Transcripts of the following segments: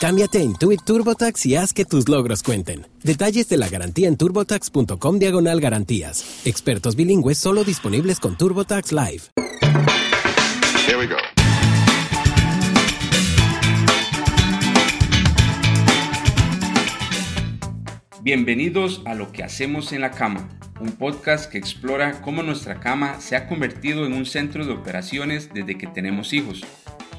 Cámbiate a Intuit TurboTax y haz que tus logros cuenten. Detalles de la garantía en turbotax.com diagonal garantías. Expertos bilingües solo disponibles con TurboTax Live. Here we go. Bienvenidos a Lo que hacemos en la cama, un podcast que explora cómo nuestra cama se ha convertido en un centro de operaciones desde que tenemos hijos.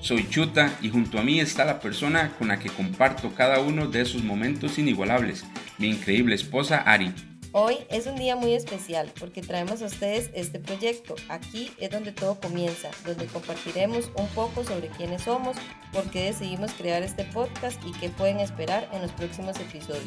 Soy Chuta y junto a mí está la persona con la que comparto cada uno de esos momentos inigualables, mi increíble esposa Ari. Hoy es un día muy especial porque traemos a ustedes este proyecto. Aquí es donde todo comienza, donde compartiremos un poco sobre quiénes somos, por qué decidimos crear este podcast y qué pueden esperar en los próximos episodios.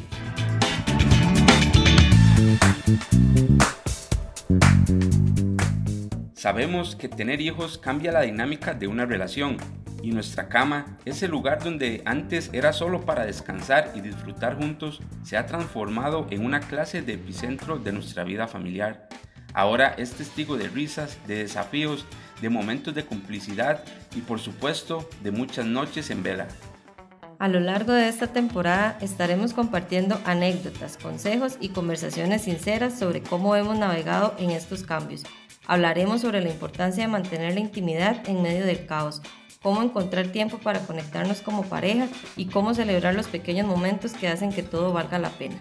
Sabemos que tener hijos cambia la dinámica de una relación y nuestra cama, ese lugar donde antes era solo para descansar y disfrutar juntos, se ha transformado en una clase de epicentro de nuestra vida familiar. Ahora es testigo de risas, de desafíos, de momentos de complicidad y por supuesto de muchas noches en vela. A lo largo de esta temporada estaremos compartiendo anécdotas, consejos y conversaciones sinceras sobre cómo hemos navegado en estos cambios. Hablaremos sobre la importancia de mantener la intimidad en medio del caos, cómo encontrar tiempo para conectarnos como pareja y cómo celebrar los pequeños momentos que hacen que todo valga la pena.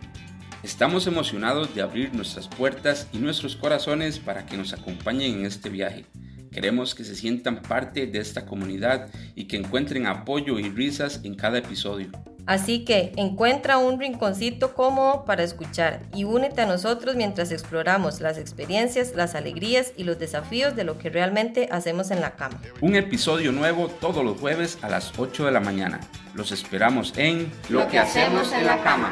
Estamos emocionados de abrir nuestras puertas y nuestros corazones para que nos acompañen en este viaje. Queremos que se sientan parte de esta comunidad y que encuentren apoyo y risas en cada episodio. Así que encuentra un rinconcito cómodo para escuchar y únete a nosotros mientras exploramos las experiencias, las alegrías y los desafíos de lo que realmente hacemos en la cama. Un episodio nuevo todos los jueves a las 8 de la mañana. Los esperamos en Lo que hacemos en la cama.